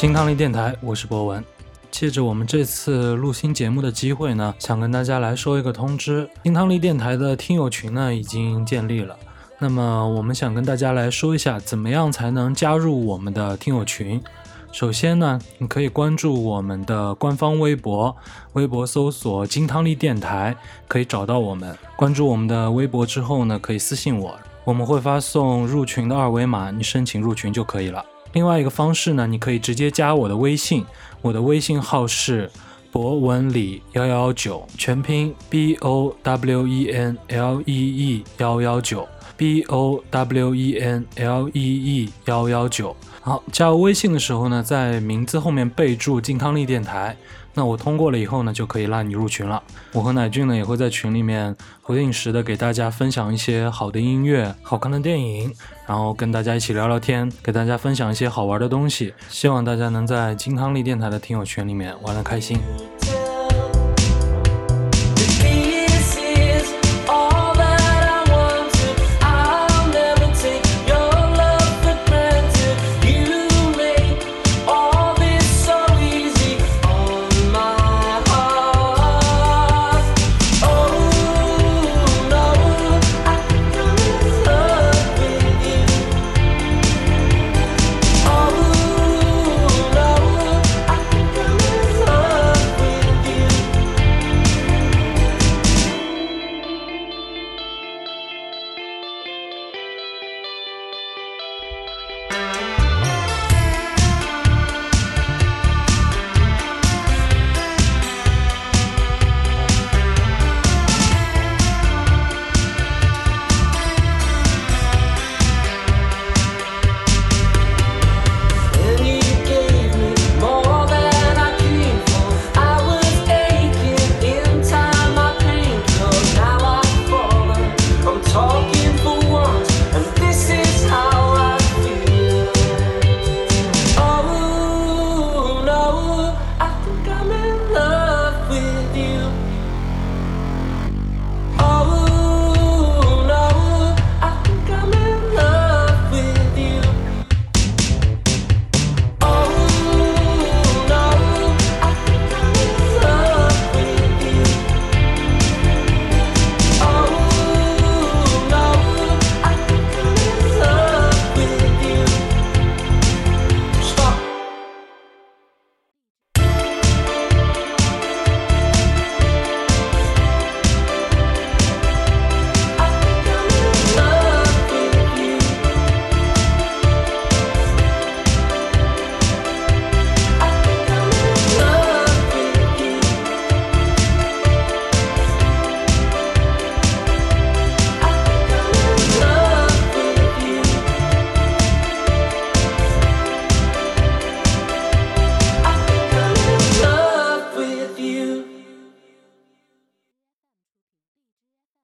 金汤力电台，我是博文。借着我们这次录新节目的机会呢，想跟大家来说一个通知：金汤力电台的听友群呢已经建立了。那么我们想跟大家来说一下，怎么样才能加入我们的听友群？首先呢，你可以关注我们的官方微博，微博搜索“金汤力电台”，可以找到我们。关注我们的微博之后呢，可以私信我，我们会发送入群的二维码，你申请入群就可以了。另外一个方式呢，你可以直接加我的微信，我的微信号是博文里幺幺九，全拼 B O W E N L E E 幺幺九。，B O W E N L E E 幺幺九。好，加我微信的时候呢，在名字后面备注“金康力电台”。那我通过了以后呢，就可以拉你入群了。我和乃俊呢，也会在群里面不定时的给大家分享一些好的音乐、好看的电影，然后跟大家一起聊聊天，给大家分享一些好玩的东西。希望大家能在金康力电台的听友群里面玩的开心。for once, and this is how.